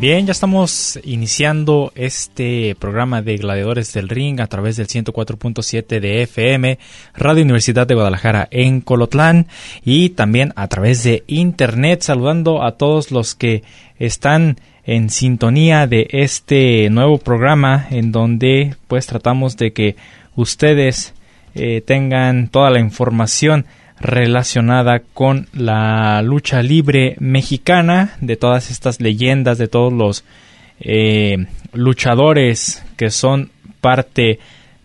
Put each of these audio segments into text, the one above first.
Bien, ya estamos iniciando este programa de Gladiadores del Ring a través del 104.7 de FM, Radio Universidad de Guadalajara en Colotlán y también a través de Internet, saludando a todos los que están en sintonía de este nuevo programa en donde pues tratamos de que ustedes eh, tengan toda la información relacionada con la lucha libre mexicana, de todas estas leyendas, de todos los eh, luchadores que son parte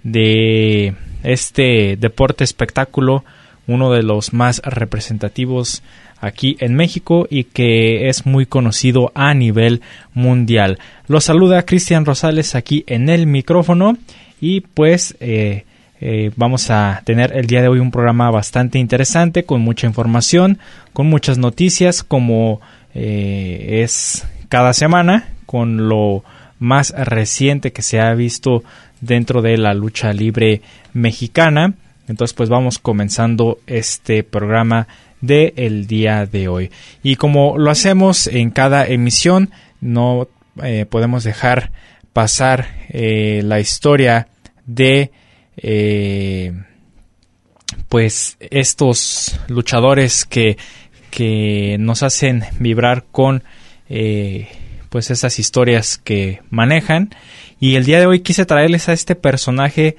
de este deporte espectáculo, uno de los más representativos aquí en México y que es muy conocido a nivel mundial. Los saluda Cristian Rosales aquí en el micrófono y pues eh, eh, vamos a tener el día de hoy un programa bastante interesante con mucha información, con muchas noticias como eh, es cada semana, con lo más reciente que se ha visto dentro de la lucha libre mexicana. Entonces pues vamos comenzando este programa del el día de hoy. Y como lo hacemos en cada emisión, no eh, podemos dejar pasar la historia de eh, pues estos luchadores que, que nos hacen vibrar con eh, pues esas historias que manejan. Y el día de hoy quise traerles a este personaje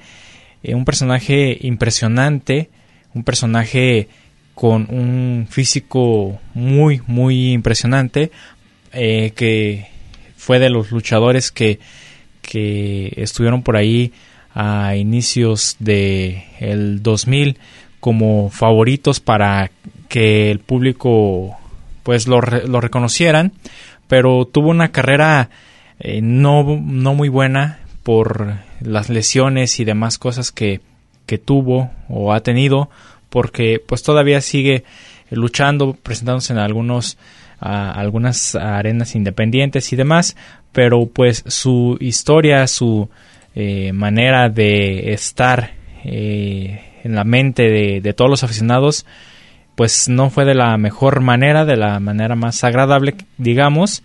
eh, un personaje impresionante un personaje con un físico muy muy impresionante que fue de los luchadores que, que estuvieron por ahí a inicios de el 2000 como favoritos para que el público pues lo, lo reconocieran pero tuvo una carrera eh, no, no muy buena por las lesiones y demás cosas que, que tuvo o ha tenido porque pues todavía sigue luchando presentándose en algunos algunas arenas independientes y demás pero pues su historia su eh, manera de estar eh, en la mente de, todos los aficionados, pues no fue de la mejor manera, de la manera más agradable, digamos,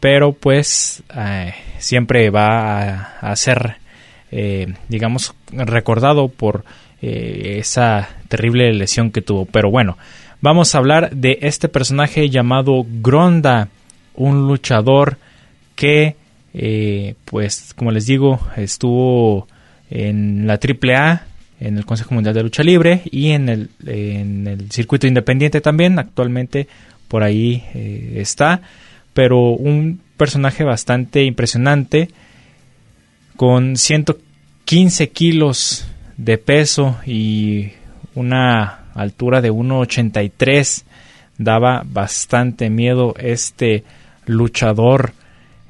pero pues eh, siempre va a, ser, digamos, recordado por esa terrible lesión que tuvo. Pero bueno, vamos a hablar de este personaje llamado Gronda, un luchador que eh, pues como les digo, estuvo en la AAA, en el Consejo Mundial de Lucha Libre y en el, en el circuito independiente también, actualmente por ahí eh, está, pero un personaje bastante impresionante, con 115 kilos de peso y una altura de 1,83, daba bastante miedo este luchador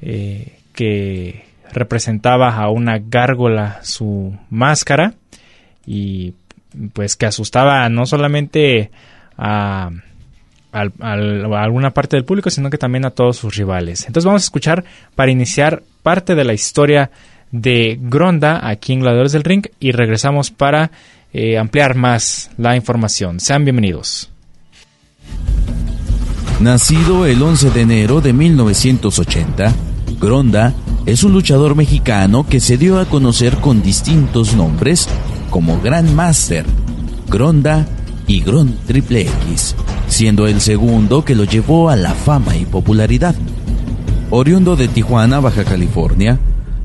eh, que representaba a una gárgola su máscara y pues que asustaba no solamente a, alguna parte del público sino que también a todos sus rivales. Entonces vamos a escuchar para iniciar parte de la historia de Gronda aquí en Gladiadores del Ring y regresamos para eh, ampliar más la información. Sean bienvenidos. Nacido el 11 de enero de 1980, Gronda es un luchador mexicano que se dio a conocer con distintos nombres como Grand Master, Gronda y Gron Triple X, siendo el segundo que lo llevó a la fama y popularidad. Oriundo de Tijuana, Baja California,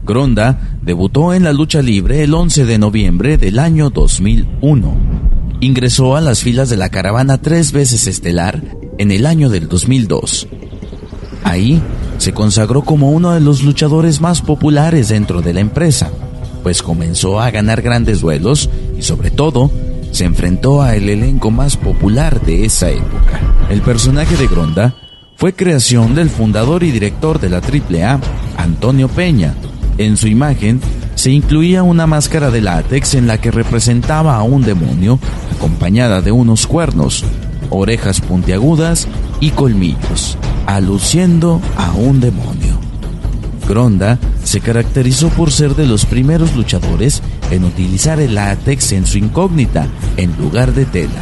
Gronda debutó en la lucha libre el 11 de noviembre del año 2001. Ingresó a las filas de la caravana tres veces estelar en el año del 2002. Ahí se consagró como uno de los luchadores más populares dentro de la empresa, pues comenzó a ganar grandes duelos y sobre todo se enfrentó a el elenco más popular de esa época. El personaje de Gronda fue creación del fundador y director de la AAA, Antonio Peña. En su imagen se incluía una máscara de látex en la que representaba a un demonio acompañada de unos cuernos, orejas puntiagudas y colmillos, aluciendo a un demonio. Gronda se caracterizó por ser de los primeros luchadores en utilizar el látex en su incógnita en lugar de tela,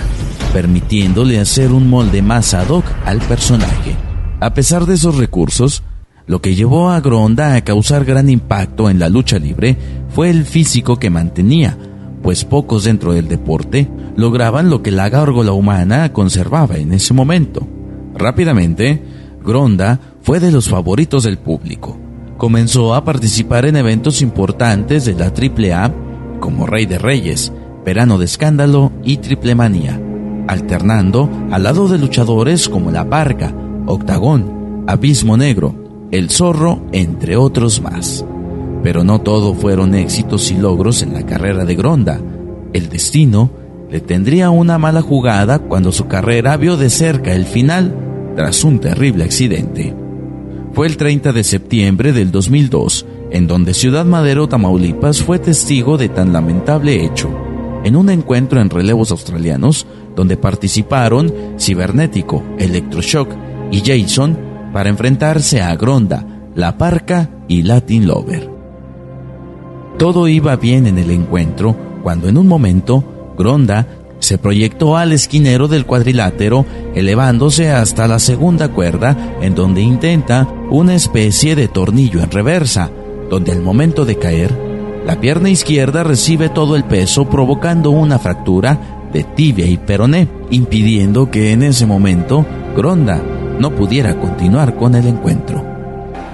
permitiéndole hacer un molde más ad hoc al personaje. A pesar de esos recursos, lo que llevó a Gronda a causar gran impacto en la lucha libre fue el físico que mantenía, pues pocos dentro del deporte lograban lo que la gárgola humana conservaba en ese momento. Rápidamente, Gronda fue de los favoritos del público. Comenzó a participar en eventos importantes de la AAA como Rey de Reyes, Verano de Escándalo y Triple Manía, alternando al lado de luchadores como La Parca, Octagón, Abismo Negro, El Zorro, entre otros más. Pero no todo fueron éxitos y logros en la carrera de Gronda. El destino le tendría una mala jugada cuando su carrera vio de cerca el final tras un terrible accidente. Fue el 30 de septiembre del 2002, en donde Ciudad Madero, Tamaulipas, fue testigo de tan lamentable hecho, en un encuentro en relevos australianos, donde participaron Cibernético, Electroshock y Jason para enfrentarse a Gronda, La Parca y Latin Lover. Todo iba bien en el encuentro cuando en un momento Gronda se proyectó al esquinero del cuadrilátero, elevándose hasta la segunda cuerda, en donde intenta una especie de tornillo en reversa, donde al momento de caer, la pierna izquierda recibe todo el peso provocando una fractura de tibia y peroné, impidiendo que en ese momento Gronda no pudiera continuar con el encuentro.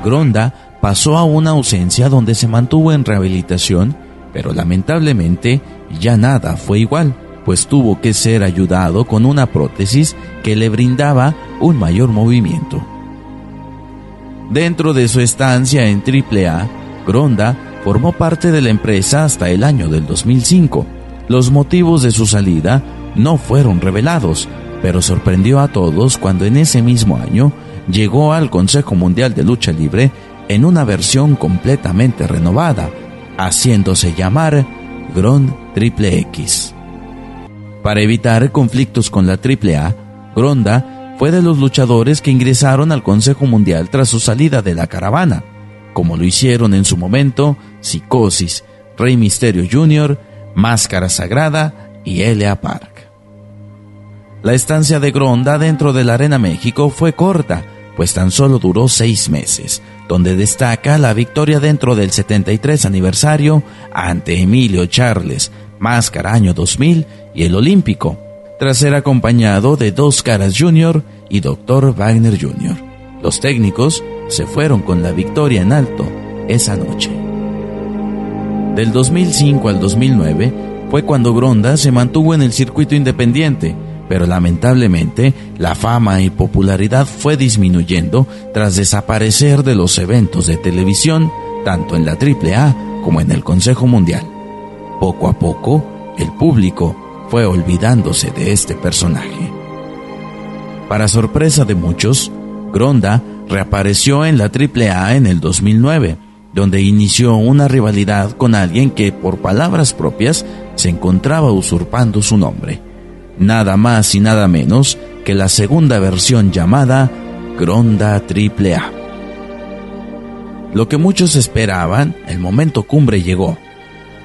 Gronda pasó a una ausencia donde se mantuvo en rehabilitación, pero lamentablemente ya nada fue igual pues tuvo que ser ayudado con una prótesis que le brindaba un mayor movimiento. Dentro de su estancia en AAA, Gronda formó parte de la empresa hasta el año del 2005. Los motivos de su salida no fueron revelados, pero sorprendió a todos cuando en ese mismo año llegó al Consejo Mundial de Lucha Libre en una versión completamente renovada, haciéndose llamar Gron Triple X. Para evitar conflictos con la AAA, Gronda fue de los luchadores que ingresaron al Consejo Mundial tras su salida de la caravana, como lo hicieron en su momento Psicosis, Rey Misterio Jr., Máscara Sagrada y Elia Park. La estancia de Gronda dentro de la Arena México fue corta, pues tan solo duró seis meses, donde destaca la victoria dentro del 73 aniversario ante Emilio Charles, Máscara año 2000 y el Olímpico, tras ser acompañado de Dos Caras Jr. y Dr. Wagner Jr. Los técnicos se fueron con la victoria en alto esa noche. Del 2005 al 2009 fue cuando Gronda se mantuvo en el circuito independiente, pero lamentablemente la fama y popularidad fue disminuyendo tras desaparecer de los eventos de televisión, tanto en la AAA como en el Consejo Mundial. Poco a poco, el público fue olvidándose de este personaje. Para sorpresa de muchos, Gronda reapareció en la AAA en el 2009, donde inició una rivalidad con alguien que, por palabras propias, se encontraba usurpando su nombre. Nada más y nada menos que la segunda versión llamada Gronda AAA. Lo que muchos esperaban, el momento cumbre llegó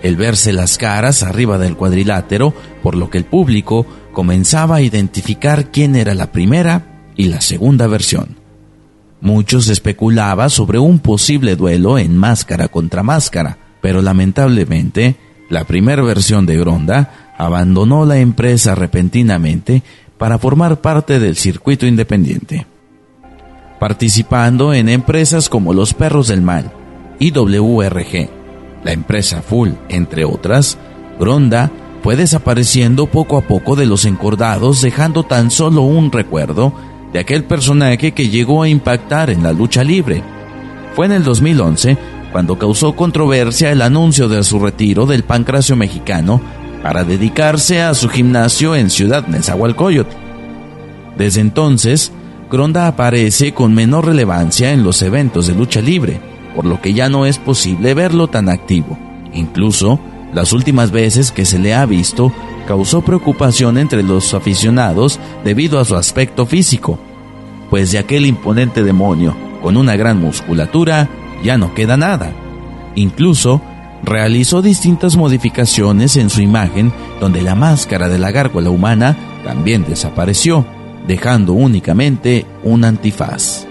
el verse las caras arriba del cuadrilátero, por lo que el público comenzaba a identificar quién era la primera y la segunda versión. Muchos especulaba sobre un posible duelo en máscara contra máscara, pero lamentablemente la primera versión de Gronda abandonó la empresa repentinamente para formar parte del circuito independiente. Participando en empresas como Los Perros del Mal, IWRG, la empresa Full, entre otras, Gronda fue desapareciendo poco a poco de los encordados, dejando tan solo un recuerdo de aquel personaje que llegó a impactar en la lucha libre. Fue en el 2011 cuando causó controversia el anuncio de su retiro del pancracio mexicano para dedicarse a su gimnasio en Ciudad Nezahualcóyotl. Desde entonces, Gronda aparece con menor relevancia en los eventos de lucha libre, por lo que ya no es posible verlo tan activo. Incluso, las últimas veces que se le ha visto, causó preocupación entre los aficionados debido a su aspecto físico, pues de aquel imponente demonio, con una gran musculatura, ya no queda nada. Incluso, realizó distintas modificaciones en su imagen donde la máscara de la gárgola humana también desapareció, dejando únicamente un antifaz.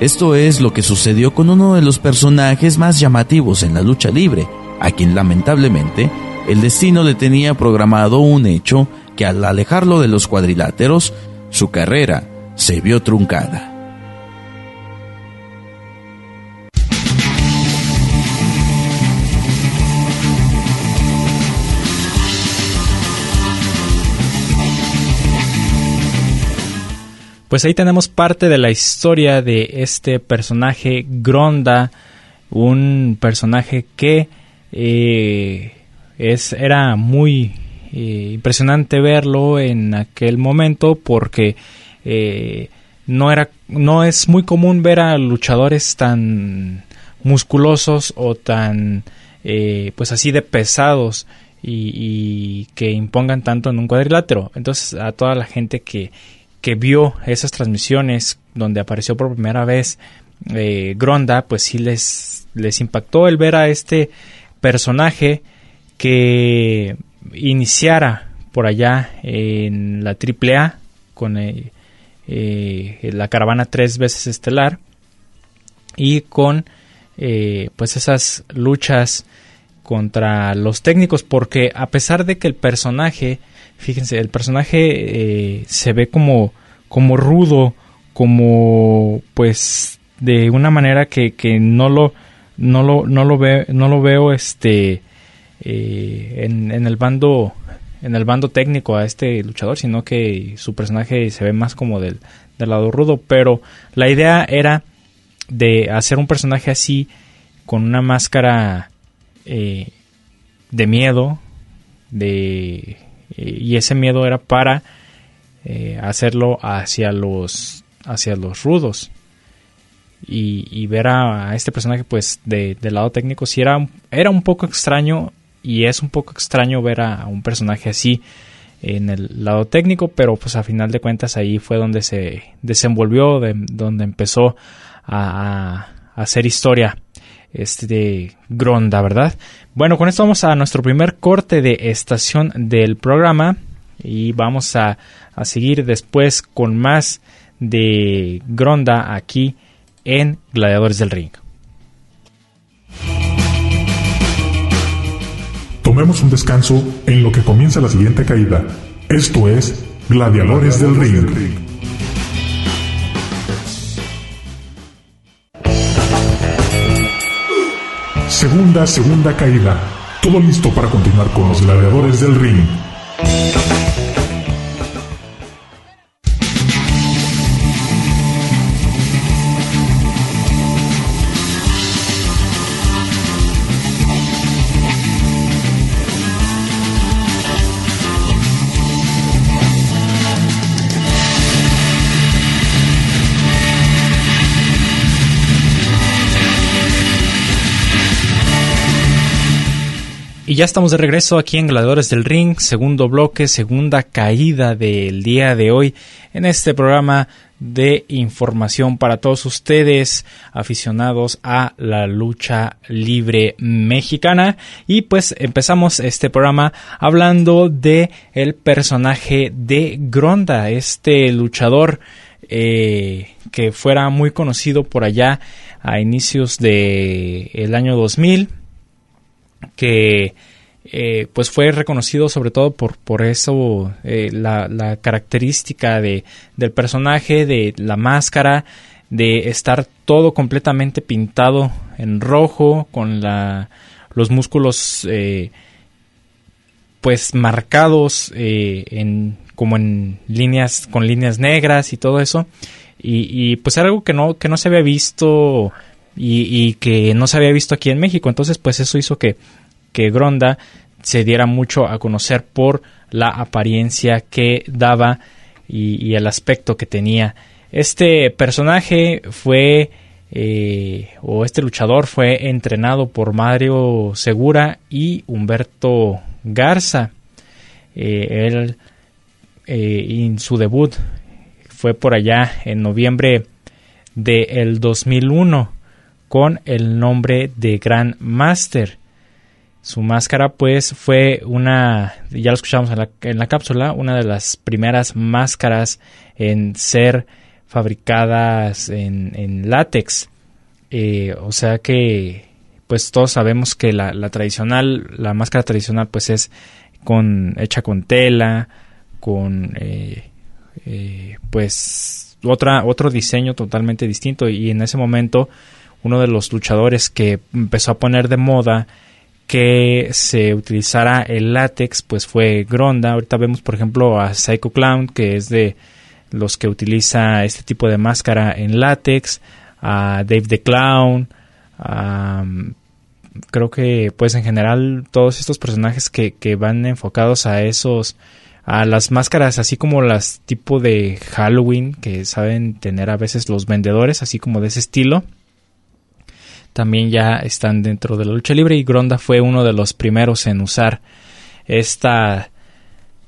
Esto es lo que sucedió con uno de los personajes más llamativos en la lucha libre, a quien lamentablemente el destino le tenía programado un hecho que al alejarlo de los cuadriláteros, su carrera se vio truncada. Pues ahí tenemos parte de la historia de este personaje Gronda, un personaje que eh, es, era muy eh, impresionante verlo en aquel momento porque eh, no, era, no es muy común ver a luchadores tan musculosos o tan pues así de pesados y, y, que impongan tanto en un cuadrilátero. Entonces a toda la gente que, que vio esas transmisiones donde apareció por primera vez eh, Gronda, pues sí les, les impactó el ver a este personaje que iniciara por allá en la AAA con eh, eh, la caravana tres veces estelar y con pues esas luchas contra los técnicos porque a pesar de que el personaje Fíjense, el personaje eh, se ve como, como rudo, como pues de una manera que, que no lo no lo no lo veo no lo veo este eh, en, en, el bando en el bando técnico a este luchador sino que su personaje se ve más como del, del lado rudo. Pero la idea era de hacer un personaje así con una máscara eh, de miedo de y ese miedo era para eh, hacerlo hacia los hacia los rudos. Y, ver a, este personaje pues de, del lado técnico si era era un poco extraño y es un poco extraño ver a, un personaje así en el lado técnico pero pues a final de cuentas ahí fue donde se desenvolvió donde empezó a hacer historia este Gronda, ¿verdad? Bueno, con esto vamos a nuestro primer corte de estación del programa y vamos a, a seguir después con más de Gronda aquí en Gladiadores del Ring. Tomemos un descanso en lo que comienza la siguiente caída. Esto es Gladiadores del Ring. Segunda, segunda caída. Todo listo para continuar con los gladiadores del ring. Y ya estamos de regreso aquí en Gladiadores del Ring, segundo bloque, segunda caída del día de hoy en este programa de información para todos ustedes aficionados a la lucha libre mexicana. Y pues empezamos este programa hablando de el personaje de Gronda este luchador eh, que fuera muy conocido por allá a inicios de el año 2000 que eh, pues fue reconocido sobre todo por, por eso, eh, la, la, característica de, del personaje, de la máscara, de estar todo completamente pintado en rojo, con la, los músculos eh, pues marcados en, como en líneas, con líneas negras y todo eso. Y, y pues era algo que no, que no se había visto y, que no se había visto aquí en México. Entonces, pues eso hizo que, que Gronda se diera mucho a conocer por la apariencia que daba y, el aspecto que tenía. Este personaje fue, eh, o este luchador fue entrenado por Mario Segura y Humberto Garza. Eh, él, eh, en su debut fue por allá en noviembre del 2001 con el nombre de Grand Master. Su máscara pues fue una, ya lo escuchamos en la, cápsula, una de las primeras máscaras en ser fabricadas en, látex. Eh, o sea que pues todos sabemos que la, tradicional, la máscara tradicional pues es con, hecha con tela, con eh, eh, pues otra, otro diseño totalmente distinto y en ese momento uno de los luchadores que empezó a poner de moda que se utilizara el látex, pues fue Gronda. Ahorita vemos, por ejemplo, a Psycho Clown, que es de los que utiliza este tipo de máscara en látex, a Dave the Clown, creo que pues en general todos estos personajes que, que van enfocados a esos a las máscaras así como las tipo de Halloween que saben tener a veces los vendedores así como de ese estilo también ya están dentro de la lucha libre y Gronda fue uno de los primeros en usar esta,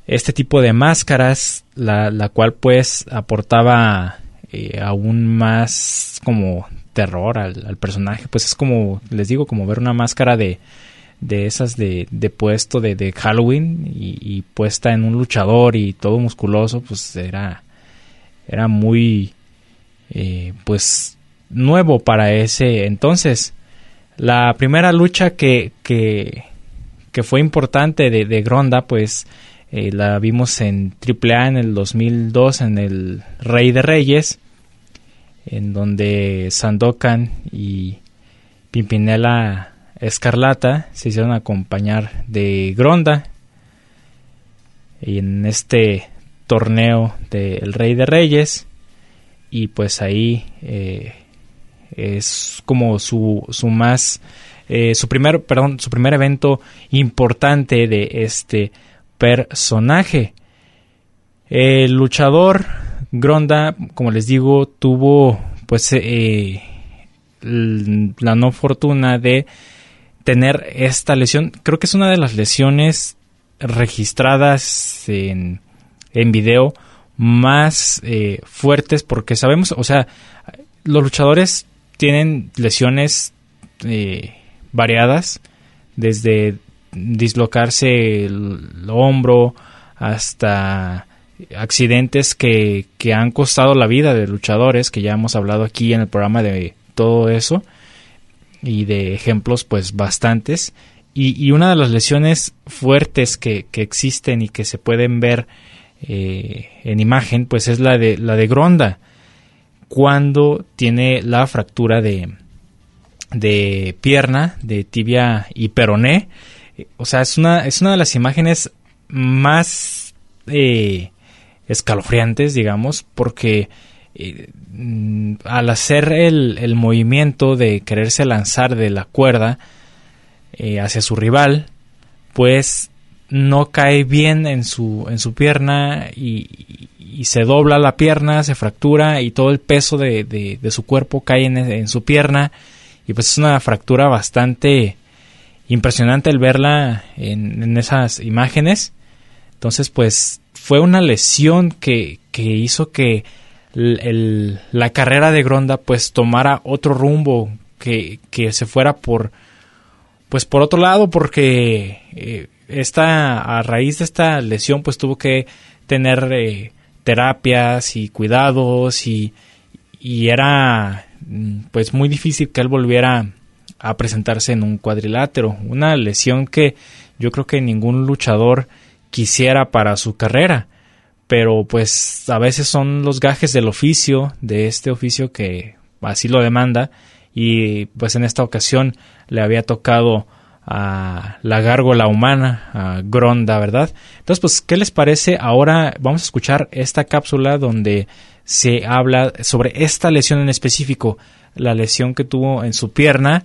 este tipo de máscaras, la, cual pues aportaba eh, aún más como terror al, personaje, pues es como, les digo, como ver una máscara de, de esas de, de puesto de, de Halloween y, puesta en un luchador y todo musculoso, pues era, era muy, eh, pues nuevo para ese entonces. La primera lucha que, que, fue importante de, Gronda, pues eh, la vimos en AAA en el 2002 en el Rey de Reyes, en donde Sandokan y Pimpinela Escarlata se hicieron acompañar de Gronda en este torneo del Rey de Reyes y pues ahí eh, es como su, su más eh, su primer perdón su primer evento importante de este personaje. El luchador Gronda como les digo tuvo pues eh, la no fortuna de tener esta lesión. Creo que es una de las lesiones registradas en, en video más eh, fuertes porque sabemos o sea los luchadores tienen lesiones eh, variadas, desde dislocarse el, hombro hasta accidentes que, que, han costado la vida de luchadores, que ya hemos hablado aquí en el programa de todo eso, y de ejemplos pues bastantes. Y, una de las lesiones fuertes que, que, existen y que se pueden ver eh, en imagen, pues es la de la de Gronda cuando tiene la fractura de, de pierna, de tibia y peroné. O sea, es una, es una de las imágenes más eh, escalofriantes, digamos, porque eh, al hacer el, movimiento de quererse lanzar de la cuerda eh, hacia su rival, pues no cae bien en su, en su pierna y, y se dobla la pierna, se fractura y todo el peso de, de, su cuerpo cae en, su pierna y pues es una fractura bastante impresionante el verla en, esas imágenes. Entonces pues fue una lesión que, que hizo que la carrera de Gronda pues tomara otro rumbo, que, que, se fuera por pues por otro lado porque eh, esta a raíz de esta lesión pues tuvo que tener eh, terapias y cuidados y, y era mm, pues muy difícil que él volviera a presentarse en un cuadrilátero. Una lesión que yo creo que ningún luchador quisiera para su carrera. Pero pues a veces son los gajes del oficio, de este oficio que así lo demanda. Y pues en esta ocasión le había tocado a la gárgola humana, a Gronda, ¿verdad? Entonces, pues, ¿qué les parece? Ahora vamos a escuchar esta cápsula donde se habla sobre esta lesión en específico, la lesión que tuvo en su pierna,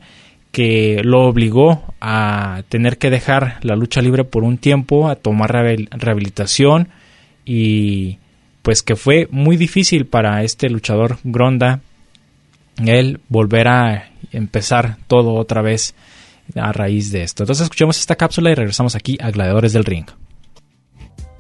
que lo obligó a tener que dejar la lucha libre por un tiempo, a tomar rehabilitación y pues que fue muy difícil para este luchador Gronda el volver a empezar todo otra vez a raíz de esto. Entonces escuchemos esta cápsula y regresamos aquí a Gladiadores del Ring.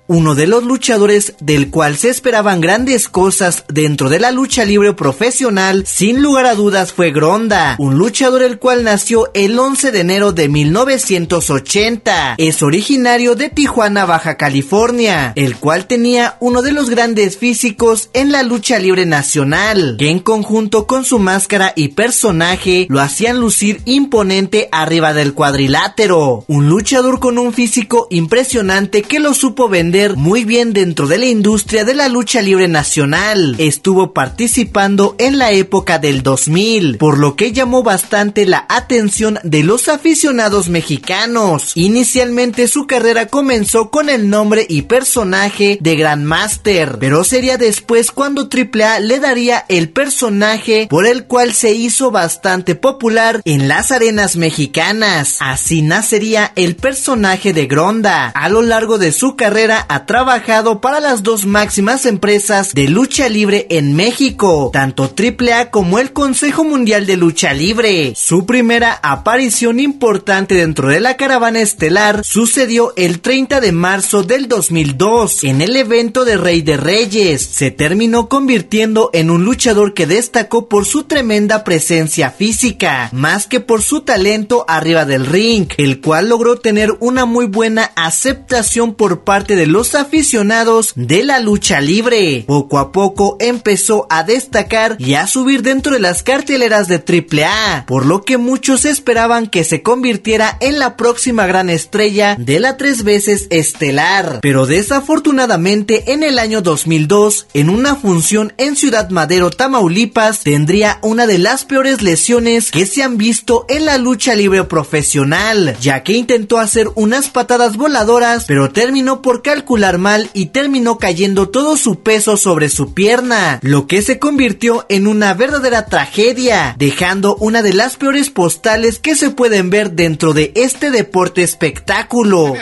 Uno de los luchadores del cual se esperaban grandes cosas dentro de la lucha libre profesional, sin lugar a dudas fue Gronda, un luchador el cual nació el 11 de enero de 1980. Es originario de Tijuana, Baja California, el cual tenía uno de los grandes físicos en la lucha libre nacional, que en conjunto con su máscara y personaje lo hacían lucir imponente arriba del cuadrilátero. Un luchador con un físico impresionante que lo supo vender muy bien dentro de la industria de la lucha libre nacional. Estuvo participando en la época del 2000, por lo que llamó bastante la atención de los aficionados mexicanos. Inicialmente su carrera comenzó con el nombre y personaje de Grandmaster, pero sería después cuando AAA le daría el personaje por el cual se hizo bastante popular en las arenas mexicanas. Así nacería el personaje de Gronda. A lo largo de su carrera ha trabajado para las dos máximas empresas de lucha libre en México, tanto AAA como el Consejo Mundial de Lucha Libre. Su primera aparición importante dentro de la caravana estelar sucedió el 30 de marzo del 2002 en el evento de Rey de Reyes. Se terminó convirtiendo en un luchador que destacó por su tremenda presencia física, más que por su talento arriba del ring, el cual logró tener una muy buena aceptación por parte de los aficionados de la lucha libre. Poco a poco empezó a destacar y a subir dentro de las carteleras de AAA, por lo que muchos esperaban que se convirtiera en la próxima gran estrella de la tres veces estelar. Pero desafortunadamente en el año 2002, en una función en Ciudad Madero, Tamaulipas, tendría una de las peores lesiones que se han visto en la lucha libre profesional, ya que intentó hacer unas patadas voladoras, pero terminó por calcular mal y terminó cayendo todo su peso sobre su pierna, lo que se convirtió en una verdadera tragedia, dejando una de las peores postales que se pueden ver dentro de este deporte espectáculo.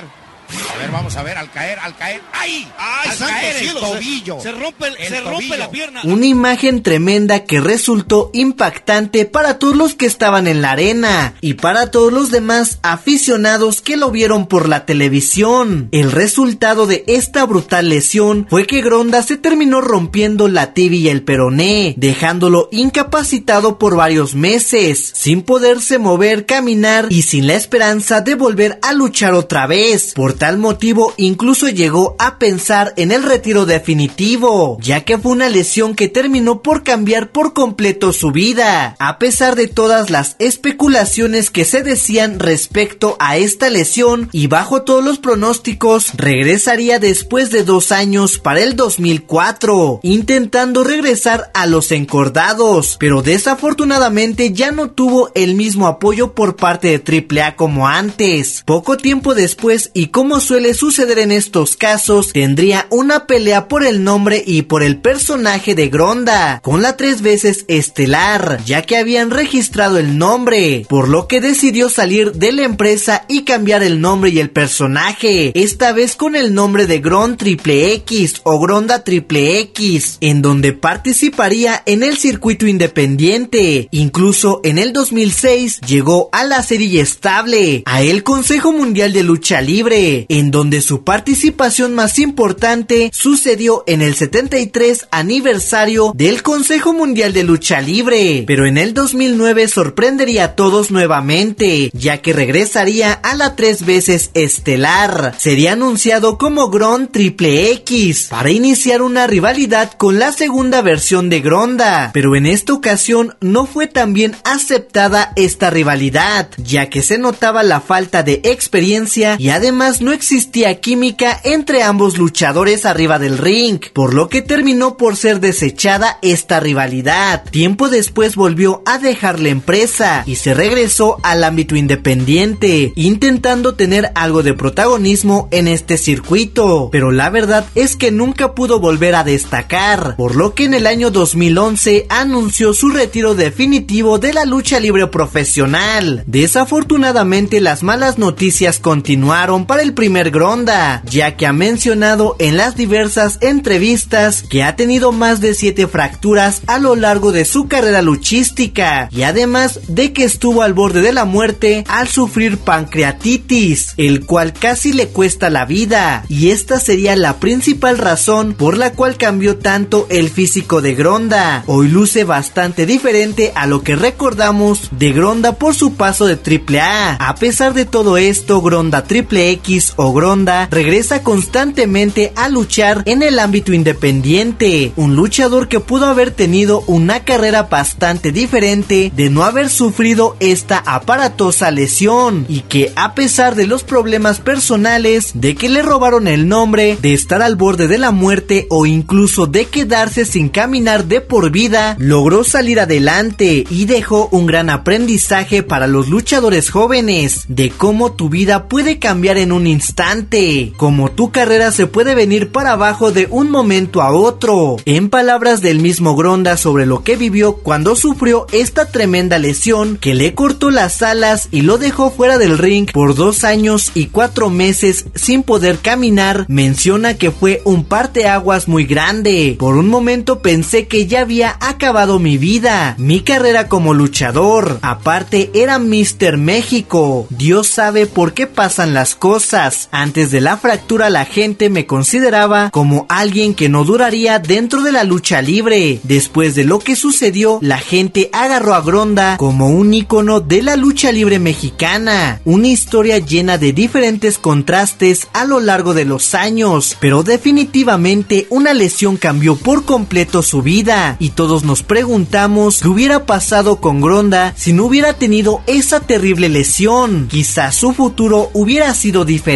A ver, vamos a ver, al caer, al caer. ¡Ay! ¡Ay, al caer el tobillo. Se, rompe, se rompe la pierna. Una imagen tremenda que resultó impactante para todos los que estaban en la arena y para todos los demás aficionados que lo vieron por la televisión. El resultado de esta brutal lesión fue que Gronda se terminó rompiendo la tibia y el peroné, dejándolo incapacitado por varios meses, sin poderse mover, caminar y sin la esperanza de volver a luchar otra vez. Por tal motivo incluso llegó a pensar en el retiro definitivo, ya que fue una lesión que terminó por cambiar por completo su vida. A pesar de todas las especulaciones que se decían respecto a esta lesión y bajo todos los pronósticos, regresaría después de dos años para el 2004, intentando regresar a los encordados, pero desafortunadamente ya no tuvo el mismo apoyo por parte de AAA como antes. Poco tiempo después y como suele suceder en estos casos, tendría una pelea por el nombre y por el personaje de Gronda, con la tres veces estelar, ya que habían registrado el nombre, por lo que decidió salir de la empresa y cambiar el nombre y el personaje, esta vez con el nombre de Gron Triple X o Gronda Triple X, en donde participaría en el circuito independiente. Incluso en el 2006 llegó a la serie estable, a el Consejo Mundial de Lucha Libre, en donde su participación más importante sucedió en el 73 aniversario del Consejo Mundial de Lucha Libre, pero en el 2009 sorprendería a todos nuevamente, ya que regresaría a la tres veces estelar. Sería anunciado como Gron Triple X para iniciar una rivalidad con la segunda versión de Gronda, pero en esta ocasión no fue tan bien aceptada esta rivalidad, ya que se notaba la falta de experiencia y además no existía química entre ambos luchadores arriba del ring, por lo que terminó por ser desechada esta rivalidad. Tiempo después volvió a dejar la empresa y se regresó al ámbito independiente, intentando tener algo de protagonismo en este circuito, pero la verdad es que nunca pudo volver a destacar, por lo que en el año 2011 anunció su retiro definitivo de la lucha libre profesional. Desafortunadamente las malas noticias continuaron para el primer Gronda, ya que ha mencionado en las diversas entrevistas que ha tenido más de 7 fracturas a lo largo de su carrera luchística y además de que estuvo al borde de la muerte al sufrir pancreatitis, el cual casi le cuesta la vida y esta sería la principal razón por la cual cambió tanto el físico de Gronda. Hoy luce bastante diferente a lo que recordamos de Gronda por su paso de AAA. A pesar de todo esto, Gronda Triple X o Gronda regresa constantemente a luchar en el ámbito independiente, un luchador que pudo haber tenido una carrera bastante diferente de no haber sufrido esta aparatosa lesión y que a pesar de los problemas personales, de que le robaron el nombre, de estar al borde de la muerte o incluso de quedarse sin caminar de por vida, logró salir adelante y dejó un gran aprendizaje para los luchadores jóvenes de cómo tu vida puede cambiar en un instante, cómo tu carrera se puede venir para abajo de un momento a otro. En palabras del mismo Gronda sobre lo que vivió cuando sufrió esta tremenda lesión que le cortó las alas y lo dejó fuera del ring por dos años y cuatro meses sin poder caminar, menciona que fue un parteaguas muy grande. Por un momento pensé que ya había acabado mi vida, mi carrera como luchador. Aparte era Mr. México. Dios sabe por qué pasan las cosas. Antes de la fractura la gente me consideraba como alguien que no duraría dentro de la lucha libre. Después de lo que sucedió, la gente agarró a Gronda como un icono de la lucha libre mexicana. Una historia llena de diferentes contrastes a lo largo de los años, pero definitivamente una lesión cambió por completo su vida y todos nos preguntamos qué hubiera pasado con Gronda si no hubiera tenido esa terrible lesión. Quizás su futuro hubiera sido diferente,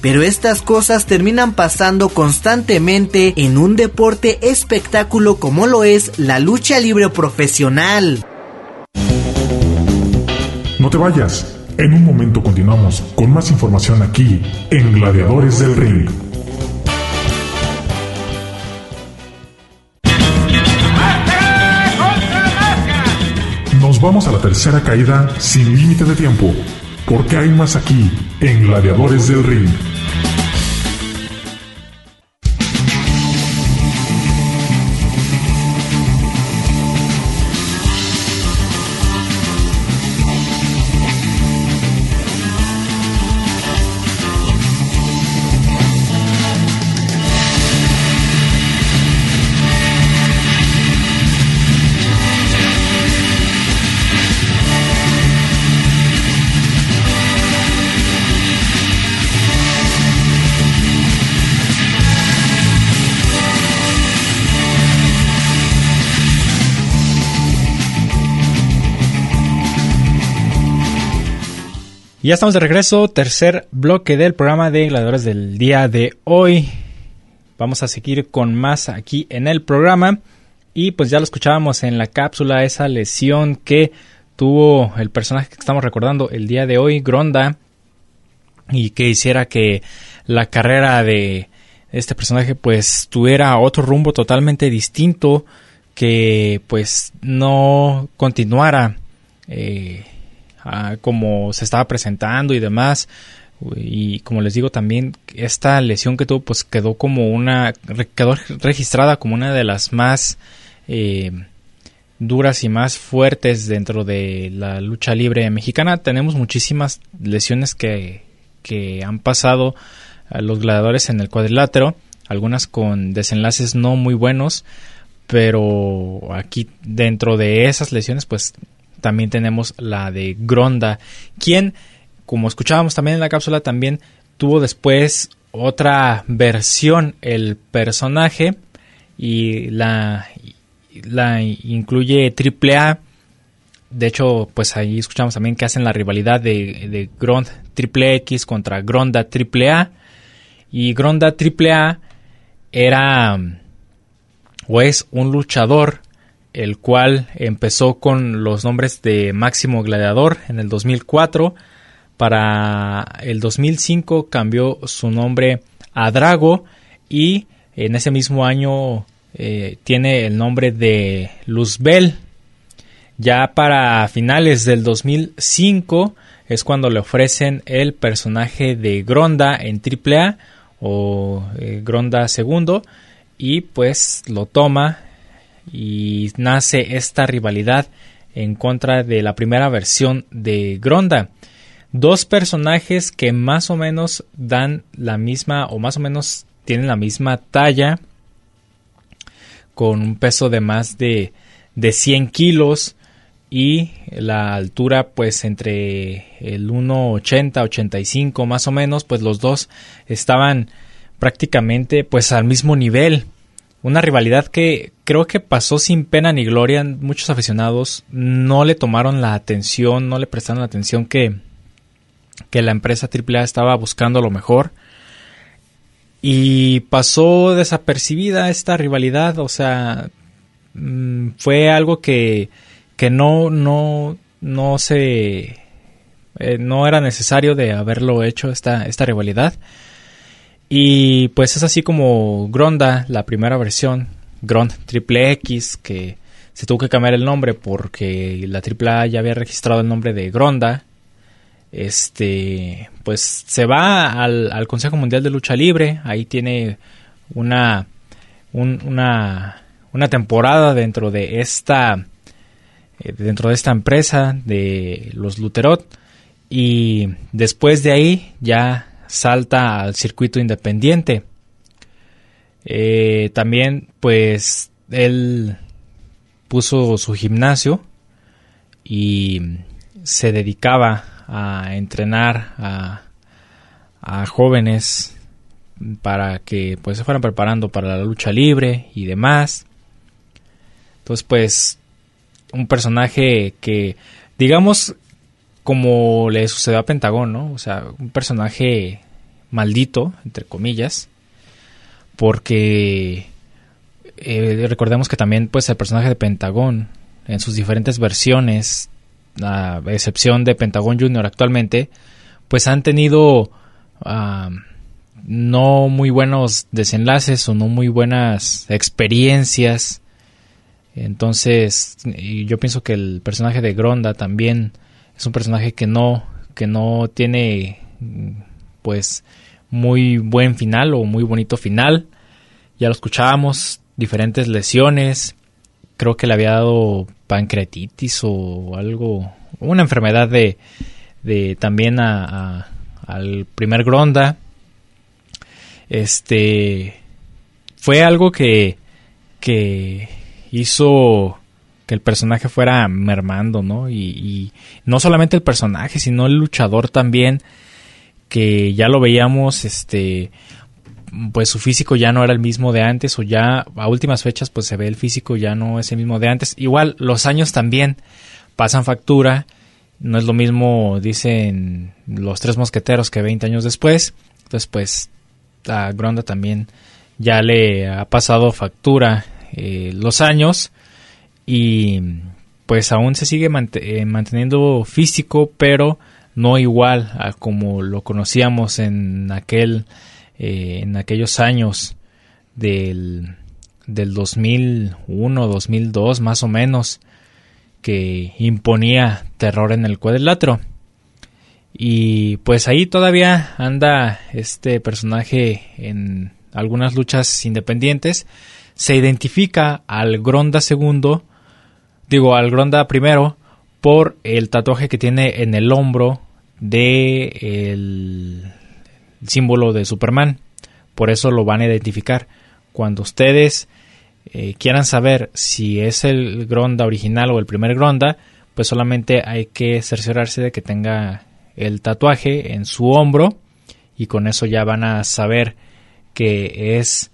pero estas cosas terminan pasando constantemente en un deporte espectáculo como lo es la lucha libre profesional. No te vayas. En un momento continuamos con más información aquí en Gladiadores del Ring. Nos vamos a la tercera caída sin límite de tiempo, porque hay más aquí en Gladiadores del Ring. Ya estamos de regreso, tercer bloque del programa de Gladiadores del día de hoy. Vamos a seguir con más aquí en el programa. Y pues ya lo escuchábamos en la cápsula, esa lesión que tuvo el personaje que estamos recordando el día de hoy, Gronda, y que hiciera que la carrera de este personaje pues tuviera otro rumbo totalmente distinto, que pues no continuara. Eh, como se estaba presentando y demás. Y como les digo también, esta lesión que tuvo pues quedó como una, quedó registrada como una de las más eh, duras y más fuertes dentro de la lucha libre mexicana. Tenemos muchísimas lesiones que, que han pasado a los gladiadores en el cuadrilátero. algunas con desenlaces no muy buenos, pero aquí dentro de esas lesiones pues también tenemos la de Gronda, quien como escuchábamos también en la cápsula también tuvo después otra versión el personaje y la, la incluye AAA de hecho, pues ahí escuchamos también que hacen la rivalidad de, de Grond Triple X contra Gronda Triple A. Y Gronda Triple A era o es un luchador el cual empezó con los nombres de Máximo Gladiador en el 2004. Para el 2005 cambió su nombre a Drago y en ese mismo año eh, tiene el nombre de Luzbel ya para finales del 2005 es cuando le ofrecen el personaje de Gronda en AAA o eh, Gronda segundo y pues lo toma y nace esta rivalidad en contra de la primera versión de Gronda. Dos personajes que más o menos dan la misma o más o menos tienen la misma talla con un peso de más de, de 100 kilos y la altura pues entre el 1.80 85 más o menos pues los dos estaban prácticamente pues al mismo nivel una rivalidad que creo que pasó sin pena ni gloria muchos aficionados no le tomaron la atención no le prestaron la atención que que la empresa AAA estaba buscando lo mejor y pasó desapercibida esta rivalidad o sea mm, fue algo que que no, no, no se, eh, no era necesario de haberlo hecho esta, esta rivalidad. Y pues es así como Gronda, la primera versión, Grond Triple X, que se tuvo que cambiar el nombre porque la AAA ya había registrado el nombre de Gronda. Este, pues se va al, al Consejo Mundial de Lucha Libre, ahí tiene una, una, una temporada dentro de esta eh, dentro de esta empresa de los Luterot y después de ahí ya salta al circuito independiente. Eh, también pues él puso su gimnasio y se dedicaba a entrenar a, a jóvenes para que pues se fueran preparando para la lucha libre y demás. Entonces pues un personaje que, digamos, como le sucedió a Pentagón, ¿no? O sea, un personaje maldito, entre comillas, porque eh, recordemos que también, pues, el personaje de Pentagón, en sus diferentes versiones, a excepción de Pentagón Jr. actualmente, pues han tenido no muy buenos desenlaces o no muy buenas experiencias entonces, yo pienso que el personaje de Gronda también es un personaje que no, que no tiene pues muy buen final o muy bonito final. Ya lo escuchábamos, diferentes lesiones. Creo que le había dado pancreatitis o algo, una enfermedad de, de también a, al primer Gronda. Este fue algo que, que hizo que el personaje fuera mermando, ¿no? Y, no solamente el personaje, sino el luchador también, que ya lo veíamos, este, pues su físico ya no era el mismo de antes, o ya a últimas fechas, pues se ve el físico ya no es el mismo de antes. Igual, los años también pasan factura, no es lo mismo, dicen los tres mosqueteros que 20 años después, entonces pues a Gronda también ya le ha pasado factura eh, los años y pues aún se sigue eh, manteniendo físico, pero no igual a como lo conocíamos en aquel eh, en aquellos años del, del 2001, 2002 más o menos que imponía terror en el cuadrilátero. Y pues ahí todavía anda este personaje en algunas luchas independientes se identifica al Gronda segundo, digo al Gronda primero, por el tatuaje que tiene en el hombro de el símbolo de Superman. por eso lo van a identificar. Cuando ustedes eh, quieran saber si es el Gronda original o el primer Gronda, pues solamente hay que cerciorarse de que tenga el tatuaje en su hombro y con eso ya van a saber que es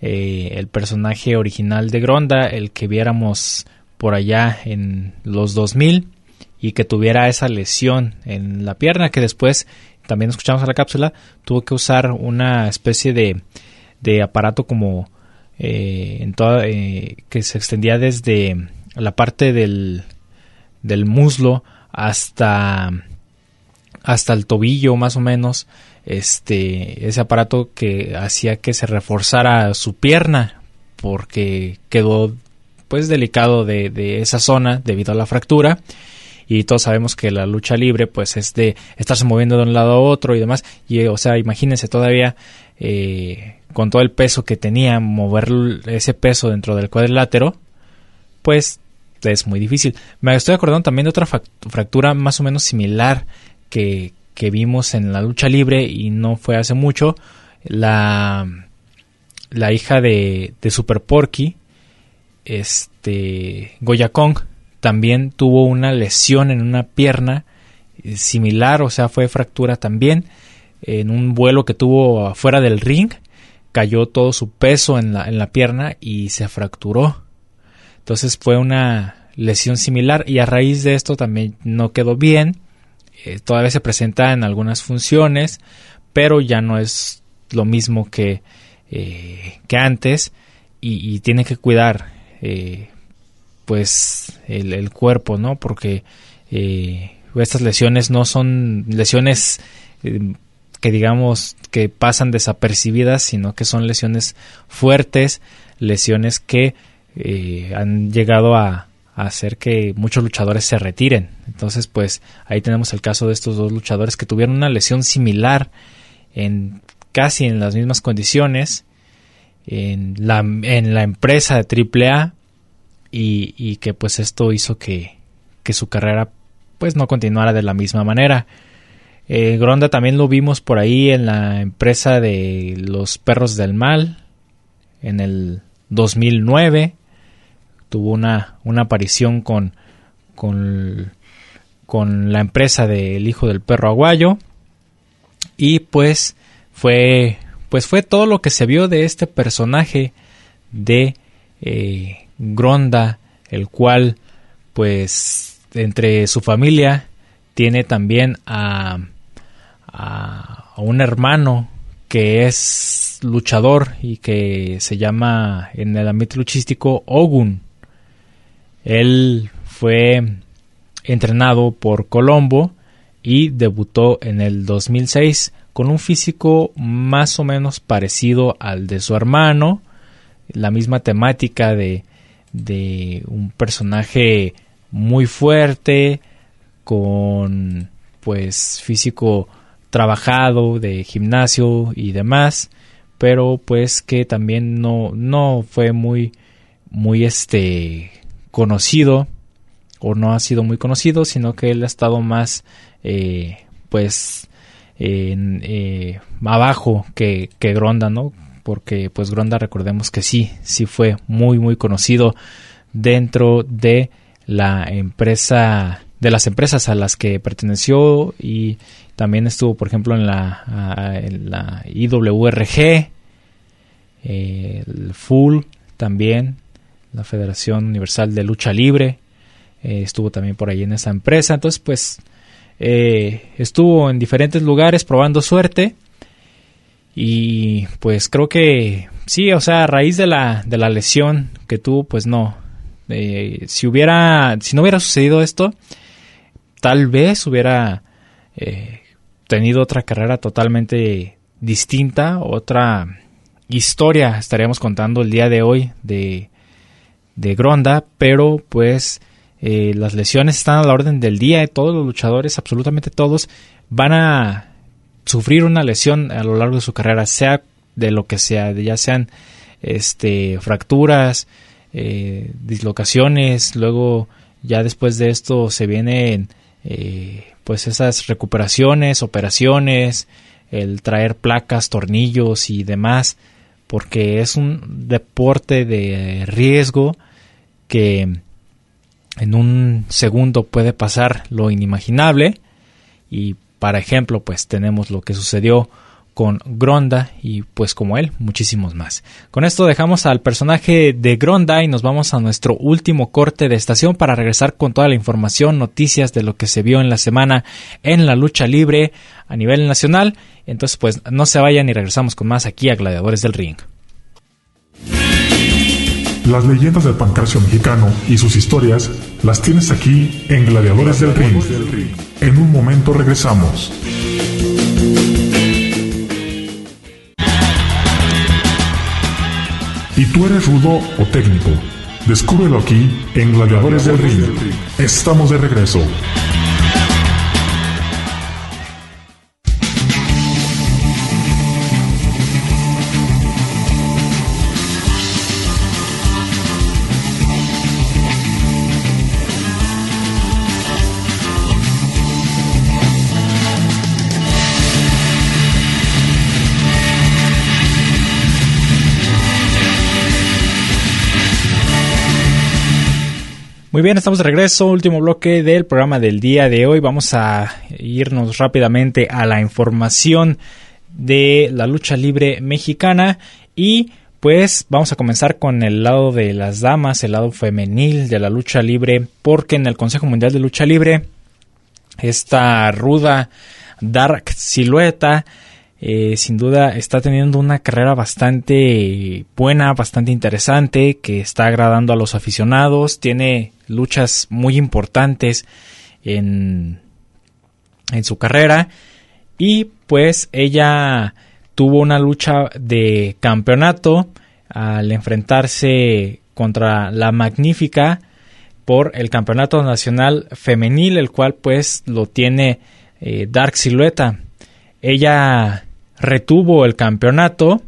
eh, el personaje original de Gronda, el que viéramos por allá en los 2000 y que tuviera esa lesión en la pierna que después también escuchamos en la cápsula tuvo que usar una especie de, de aparato como eh, en toda, eh, que se extendía desde la parte del, del muslo hasta hasta el tobillo más o menos este ese aparato que hacía que se reforzara su pierna porque quedó pues delicado de, de esa zona debido a la fractura. Y todos sabemos que la lucha libre pues es de estarse moviendo de un lado a otro y demás. Y o sea imagínense todavía eh, con todo el peso que tenía mover ese peso dentro del cuadrilátero pues es muy difícil. Me estoy acordando también de otra fractura más o menos similar que, que vimos en la lucha libre y no fue hace mucho, la, la hija de, de Super Porky, este, Goya Kong, también tuvo una lesión en una pierna eh, similar, o sea, fue fractura también, en un vuelo que tuvo afuera del ring, cayó todo su peso en la, en la pierna y se fracturó. Entonces fue una lesión similar y a raíz de esto también no quedó bien eh, todavía se presenta en algunas funciones, pero ya no es lo mismo que, eh, que antes y, tiene que cuidar eh, pues el, cuerpo, ¿no? Porque estas lesiones no son lesiones que digamos que pasan desapercibidas, sino que son lesiones fuertes, lesiones que han llegado a, hacer que muchos luchadores se retiren. Entonces, pues ahí tenemos el caso de estos dos luchadores que tuvieron una lesión similar en casi en las mismas condiciones en la, en la empresa de AAA y, y que pues esto hizo que, que, su carrera pues no continuara de la misma manera. Eh, Gronda también lo vimos por ahí en la empresa de los perros del mal en el 2009 tuvo una, una aparición con, con, con la empresa del hijo del perro aguayo y pues fue pues fue todo lo que se vio de este personaje de eh, Gronda el cual pues entre su familia tiene también a, a, a un hermano que es luchador y que se llama en el ámbito luchístico Ogun. Él fue entrenado por Colombo y debutó en el 2006 con un físico más o menos parecido al de su hermano, la misma temática de, de un personaje muy fuerte, con pues físico trabajado de gimnasio y demás, pero pues que también no, no fue muy, muy este conocido o no ha sido muy conocido, sino que él ha estado más eh, pues en, eh, abajo que, Gronda, ¿no? Porque pues Gronda recordemos que sí, sí fue muy muy conocido dentro de la empresa de las empresas a las que perteneció y también estuvo por ejemplo en la, en la IWRG el Full también la Federación Universal de Lucha Libre, eh, estuvo también por ahí en esa empresa, entonces pues eh, estuvo en diferentes lugares probando suerte y pues creo que sí, o sea, a raíz de la, de la lesión que tuvo, pues no, eh, si hubiera, si no hubiera sucedido esto, tal vez hubiera tenido otra carrera totalmente distinta, otra historia estaríamos contando el día de hoy de de Gronda, pero pues eh, las lesiones están a la orden del día. Todos los luchadores, absolutamente todos, van a sufrir una lesión a lo largo de su carrera, sea de lo que sea, ya sean este, fracturas, eh, dislocaciones, luego ya después de esto se vienen eh, pues esas recuperaciones, operaciones, el traer placas, tornillos y demás, porque es un deporte de riesgo que en un segundo puede pasar lo inimaginable y para ejemplo pues tenemos lo que sucedió con Gronda y pues como él, muchísimos más. Con esto dejamos al personaje de Gronda y nos vamos a nuestro último corte de estación para regresar con toda la información, noticias de lo que se vio en la semana en la lucha libre a nivel nacional. Entonces pues no se vayan y regresamos con más aquí a Gladiadores del Ring. Las leyendas del pancracio mexicano y sus historias las tienes aquí en Gladiadores del Ring. En un momento regresamos. ¿Y tú eres rudo o técnico? Descúbrelo aquí en Gladiadores del Ring. Estamos de regreso. Muy bien, estamos de regreso, último bloque del programa del día de hoy. Vamos a irnos rápidamente a la información de la lucha libre mexicana y pues vamos a comenzar con el lado de las damas, el lado femenil de la lucha libre, porque en el Consejo Mundial de Lucha Libre esta ruda Dark Silueta eh, sin duda está teniendo una carrera bastante buena, bastante interesante, que está agradando a los aficionados, tiene luchas muy importantes en, en su carrera. Y pues ella tuvo una lucha de campeonato al enfrentarse contra la magnífica por el campeonato nacional femenil el cual pues lo tiene eh, Dark Silueta. Ella retuvo el campeonato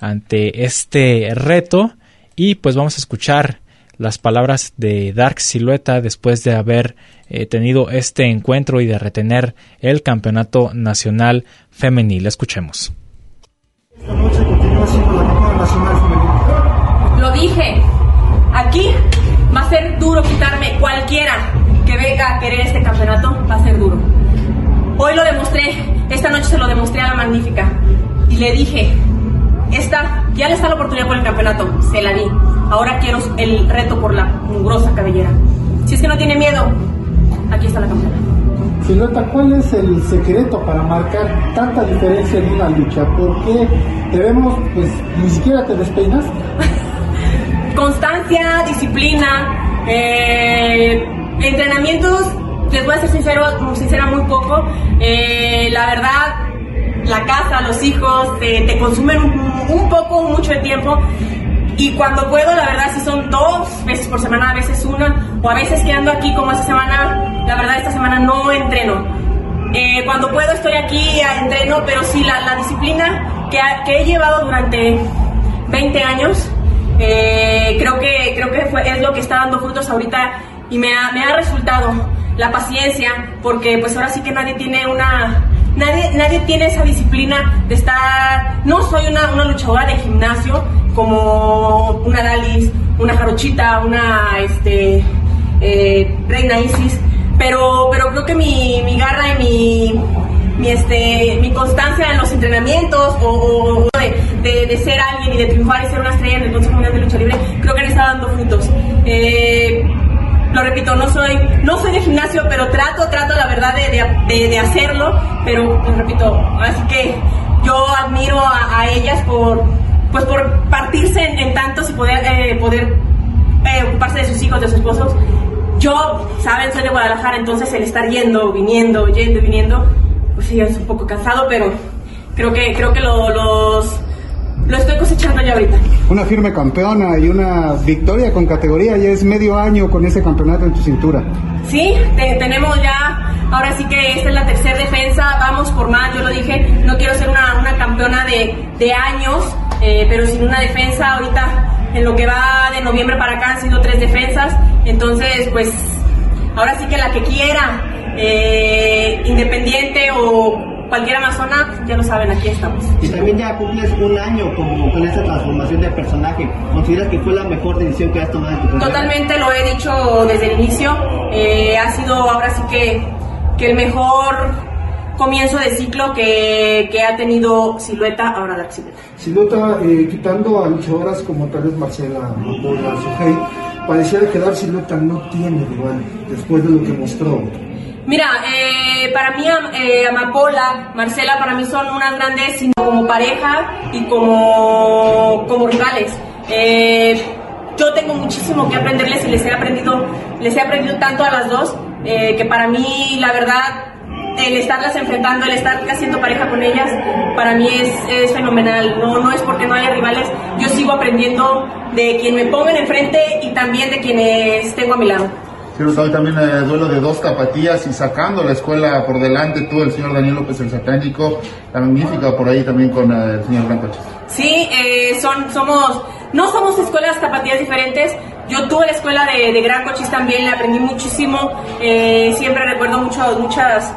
ante este reto y pues vamos a escuchar las palabras de Dark Silueta después de haber eh, tenido este encuentro y de retener el campeonato nacional femenil. Escuchemos. Esta noche continúa siendo la nacional femenil. Lo dije, aquí va a ser duro quitarme cualquiera que venga a querer este campeonato, va a ser duro. Hoy lo demostré, esta noche se lo demostré a la magnífica y le dije, esta, ya le está la oportunidad por el campeonato, se la di. Ahora quiero el reto por la mugrosa cabellera. Si es que no tiene miedo, aquí está la campeona. Silueta, ¿cuál es el secreto para marcar tanta diferencia en una lucha? ¿Por qué te vemos, pues, ni siquiera te despeinas? Constancia, disciplina, eh, entrenamientos les voy a ser sincero, sincera muy poco. Eh, la verdad, la casa, los hijos, te, consumen un, poco, mucho de tiempo. Y cuando puedo, la verdad, si son dos veces por semana, a veces una, o a veces que ando aquí como esta semana, la verdad, esta semana no entreno. Eh, cuando puedo estoy aquí, entreno, pero sí la, disciplina que, que, he llevado durante 20 años, eh, creo que, creo que fue, es lo que está dando frutos ahorita y me ha, me ha resultado la paciencia, porque pues ahora sí que nadie tiene una, nadie, nadie tiene esa disciplina de estar, no soy una, una luchadora de gimnasio como una Dalis, una Jarochita, una este, eh, Reina Isis, pero, pero creo que mi, mi garra y mi, mi, este, mi constancia en los entrenamientos o, de, de, ser alguien y de triunfar y ser una estrella en el Consejo Mundial de Lucha Libre, creo que han estado dando frutos. Eh, lo repito, no soy, no soy de gimnasio, pero trato, trato la verdad de, de, hacerlo, pero lo repito, así que yo admiro a, ellas por, pues por partirse en, tantos y poder, eh, poder eh, ocuparse de sus hijos, de sus esposos. Yo, saben, soy de Guadalajara, entonces el estar yendo, viniendo, yendo y viniendo, pues sí, es un poco cansado, pero creo que, creo que los lo estoy cosechando ya ahorita. Una firme campeona y una victoria con categoría, ya es medio año con ese campeonato en tu cintura. Sí, tenemos ya, ahora sí que esta es la tercera defensa, vamos por más, yo lo dije, no quiero ser una, una campeona de, de años, eh, pero sin una defensa, ahorita en lo que va de noviembre para acá han sido tres defensas, entonces pues ahora sí que la que quiera, eh, independiente o cualquier amazona, ya lo saben, aquí estamos. Y también ya cumples un año como con esta transformación de personaje. ¿Consideras que fue la mejor decisión que has tomado en tu carrera? Totalmente, lo he dicho desde el inicio. Eh, ha sido ahora sí que, que el mejor comienzo de ciclo que, que ha tenido Silueta, ahora Dark Silueta. Silueta, eh, quitando a luchadoras como tal vez Marcela, Amapola, Sujei, pareciera que Dark Silueta no tiene rival después de lo que mostró. Mira, eh, para mí eh, Amapola, Marcela, para mí son unas grandes, sino como pareja y como, como rivales. Eh, yo tengo muchísimo que aprenderles y les he aprendido, les he aprendido tanto a las dos, que para mí, la verdad, el estarlas enfrentando, el estar haciendo pareja con ellas, para mí es, es, fenomenal. No, no es porque no haya rivales, yo sigo aprendiendo de quien me pongan enfrente y también de quienes tengo a mi lado. Quiero hoy también el duelo de dos tapatías y sacando la escuela por delante, tú, el señor Daniel López, el satánico, la magnífica por ahí también con el señor Coches. Sí, eh, son, somos, no somos escuelas tapatías diferentes. Yo tuve la escuela de, de Gran Cochis también, le aprendí muchísimo. Eh, siempre recuerdo muchos, muchas,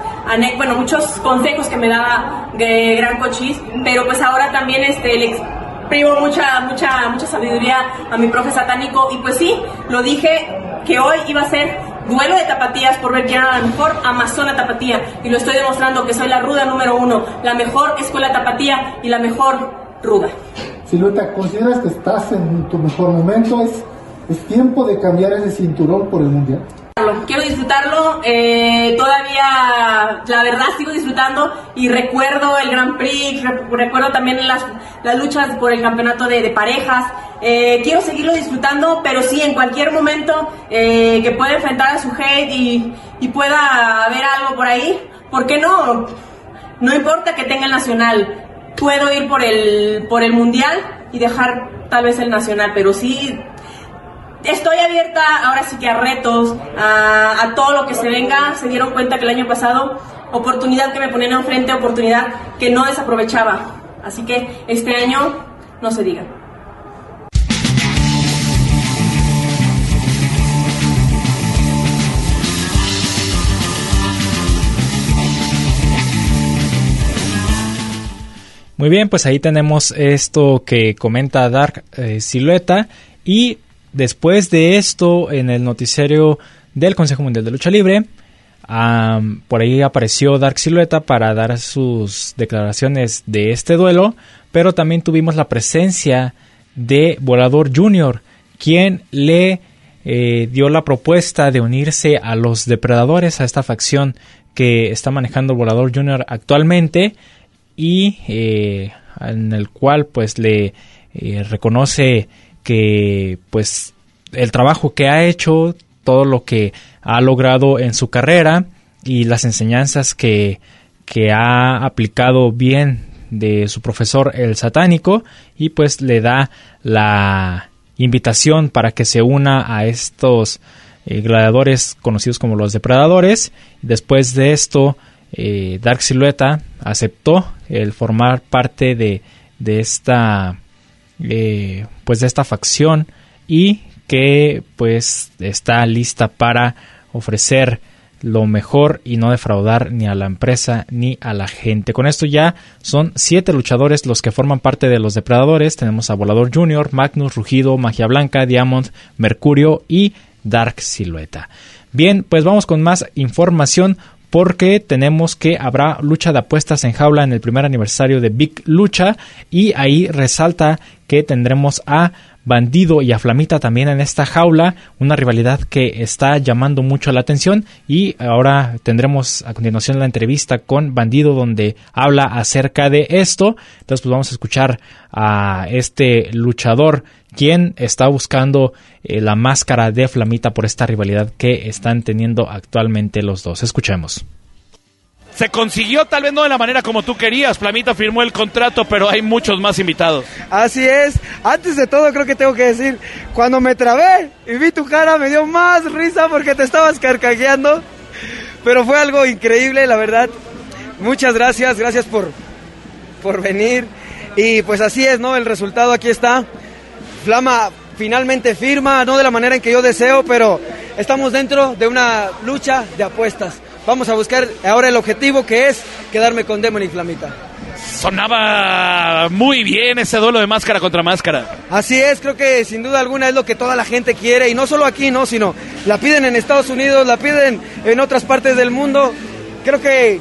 bueno, muchos consejos que me daba de Gran Cochis, pero pues ahora también este, le exprimo mucha, mucha, mucha sabiduría a mi profe satánico y pues sí, lo dije que hoy iba a ser duelo de tapatías por ver quién era la mejor Amazona tapatía y lo estoy demostrando que soy la ruda número uno, la mejor escuela tapatía y la mejor ruda. Silueta, ¿consideras que estás en tu mejor momento? ¿Es, es tiempo de cambiar ese cinturón por el mundial? Quiero disfrutarlo, eh, todavía la verdad sigo disfrutando y recuerdo el Grand Prix, recuerdo también las, las luchas por el campeonato de, parejas, eh, quiero seguirlo disfrutando, pero sí, en cualquier momento eh, que pueda enfrentar a su hate y, y pueda haber algo por ahí, ¿por qué no? No importa que tenga el nacional, puedo ir por el, por el mundial y dejar tal vez el nacional, pero sí estoy abierta ahora sí que a retos, a, todo lo que se venga. Se dieron cuenta que el año pasado, oportunidad que me ponían enfrente, oportunidad que no desaprovechaba. Así que este año no se diga. Muy bien, pues ahí tenemos esto que comenta Dark eh, Silueta y después de esto en el noticiero del Consejo Mundial de Lucha Libre, por ahí apareció Dark Silueta para dar sus declaraciones de este duelo, pero también tuvimos la presencia de Volador Junior, quien le eh, dio la propuesta de unirse a los depredadores, a esta facción que está manejando Volador Junior actualmente y eh, en el cual pues le eh, reconoce que pues el trabajo que ha hecho, todo lo que ha logrado en su carrera y las enseñanzas que, que ha aplicado bien de su profesor el satánico y pues le da la invitación para que se una a estos eh, gladiadores conocidos como los depredadores. Después de esto, eh, Dark Silueta aceptó el formar parte de, de esta eh, pues de esta facción y que pues está lista para ofrecer lo mejor y no defraudar ni a la empresa ni a la gente. Con esto ya son siete luchadores los que forman parte de los depredadores. Tenemos a Volador Junior, Magnus, Rugido, Magia Blanca, Diamond, Mercurio y Dark Silueta. Bien, pues vamos con más información porque tenemos que habrá lucha de apuestas en jaula en el primer aniversario de Big Lucha y ahí resalta que tendremos a Bandido y a Flamita también en esta jaula, una rivalidad que está llamando mucho la atención y ahora tendremos a continuación la entrevista con Bandido donde habla acerca de esto. Entonces pues vamos a escuchar a este luchador quien está buscando eh, la máscara de Flamita por esta rivalidad que están teniendo actualmente los dos. Escuchemos se consiguió tal vez no de la manera como tú querías. Flamita firmó el contrato, pero hay muchos más invitados. Así es. Antes de todo creo que tengo que decir, cuando me trabé y vi tu cara me dio más risa porque te estabas carcajeando. Pero fue algo increíble, la verdad. Muchas gracias, gracias por, por venir. Y pues así es, ¿no? El resultado aquí está. Flama finalmente firma, no de la manera en que yo deseo, pero estamos dentro de una lucha de apuestas vamos a buscar ahora el objetivo que es quedarme con Demon y Flamita. Sonaba muy bien ese duelo de máscara contra máscara. Así es, creo que sin duda alguna es lo que toda la gente quiere y no solo aquí, no, sino la piden en Estados Unidos, la piden en otras partes del mundo. Creo que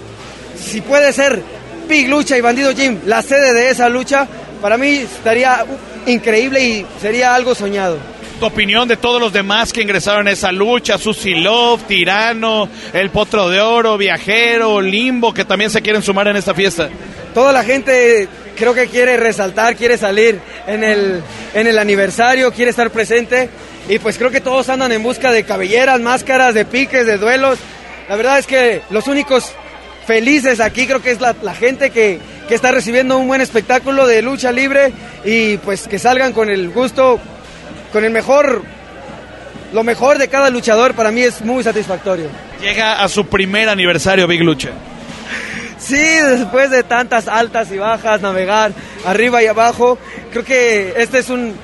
si puede ser Big Lucha y Bandido Jim la sede de esa lucha, para mí estaría increíble y sería algo soñado. Opinión de todos los demás que ingresaron a esa lucha, Susi Love, Tirano, El Potro de Oro, Viajero, Limbo, que también se quieren sumar en esta fiesta. Toda la gente creo que quiere resaltar, quiere salir en el, en el aniversario, quiere estar presente y pues creo que todos andan en busca de cabelleras, máscaras, de piques, de duelos. La verdad es que los únicos felices aquí creo que es la, la gente que, que está recibiendo un buen espectáculo de lucha libre y pues que salgan con el gusto, con el mejor, lo mejor de cada luchador para mí es muy satisfactorio. Llega a su primer aniversario Big Lucha. Sí, después de tantas altas y bajas, navegar arriba y abajo, creo que este es un,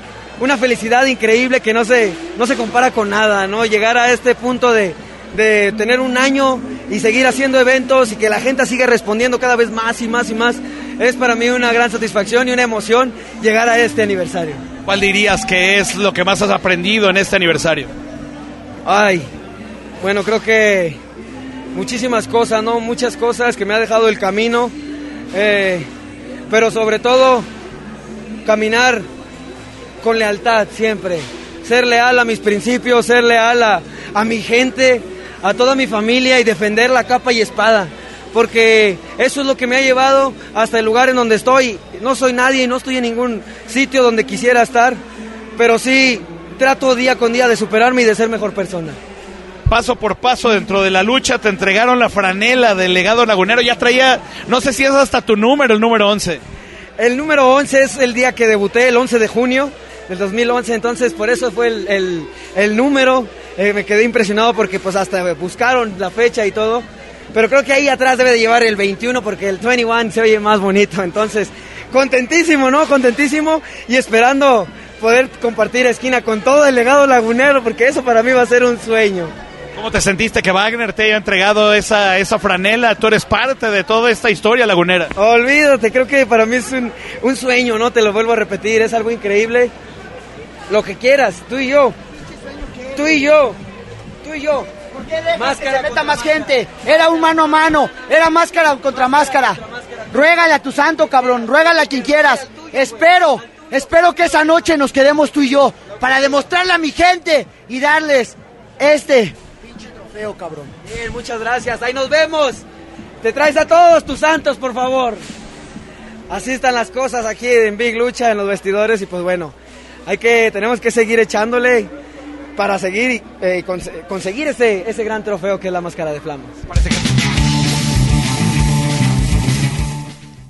una felicidad increíble que no se, no se compara con nada, ¿no? Llegar a este punto de, de tener un año y seguir haciendo eventos y que la gente siga respondiendo cada vez más y más y más, es para mí una gran satisfacción y una emoción llegar a este aniversario. ¿Cuál dirías que es lo que más has aprendido en este aniversario? Ay, bueno, creo que muchísimas cosas, ¿no? Muchas cosas que me ha dejado el camino, eh, pero sobre todo caminar con lealtad siempre, ser leal a mis principios, ser leal a, a mi gente, a toda mi familia y defender la capa y espada, porque eso es lo que me ha llevado hasta el lugar en donde estoy. No soy nadie y no estoy en ningún sitio donde quisiera estar, pero sí trato día con día de superarme y de ser mejor persona. Paso por paso dentro de la lucha, te entregaron la franela del legado lagunero, ya traía, no sé si es hasta tu número, el número 11. El número 11 es el día que debuté, el 11 de junio del 2011, entonces por eso fue el, el, el número, eh, me quedé impresionado porque pues hasta buscaron la fecha y todo, pero creo que ahí atrás debe de llevar el 21 porque el 21 se oye más bonito, entonces contentísimo, ¿no? Contentísimo y esperando poder compartir esquina con todo el legado lagunero porque eso para mí va a ser un sueño. ¿Cómo te sentiste que Wagner te haya entregado esa, esa franela? Tú eres parte de toda esta historia lagunera. Olvídate, creo que para mí es un, un sueño, ¿no? Te lo vuelvo a repetir, es algo increíble. Lo que quieras, tú y yo. Tú y yo. Tú y yo. ¿Por qué dejas que se meta más gente? Era un mano a mano, era máscara contra máscara. Ruégale a tu santo, cabrón, ruégale a quien quieras. Espero, espero que esa noche nos quedemos tú y yo para demostrarle a mi gente y darles este trofeo, cabrón. Bien, muchas gracias. Ahí nos vemos. Te traes a todos tus santos, por favor. Así están las cosas aquí en Big Lucha, en los vestidores y pues bueno, hay que, tenemos que seguir echándole para seguir eh, cons conseguir ese, ese gran trofeo que es la máscara de flamas.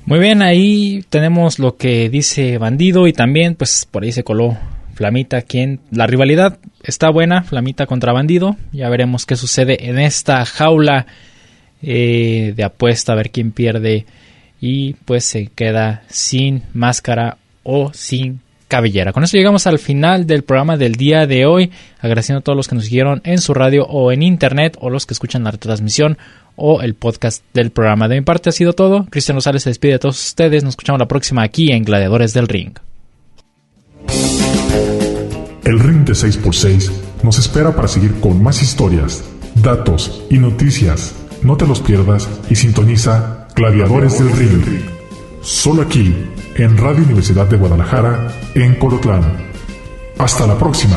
Muy bien, ahí tenemos lo que dice Bandido y también pues por ahí se coló Flamita, quien la rivalidad está buena, Flamita contra Bandido. Ya veremos qué sucede en esta jaula eh, de apuesta, a ver quién pierde y pues se queda sin máscara o sin cabellera. Con eso llegamos al final del programa del día de hoy, agradeciendo a todos los que nos siguieron en su radio o en internet o los que escuchan la retransmisión o el podcast del programa. De mi parte ha sido todo. Cristian Rosales se despide de todos ustedes. Nos escuchamos la próxima aquí en Gladiadores del Ring. El ring de 6x6 nos espera para seguir con más historias, datos y noticias. No te los pierdas y sintoniza Gladiadores del Ring. Solo aquí, en Radio Universidad de Guadalajara, en Colotlán. Hasta la próxima.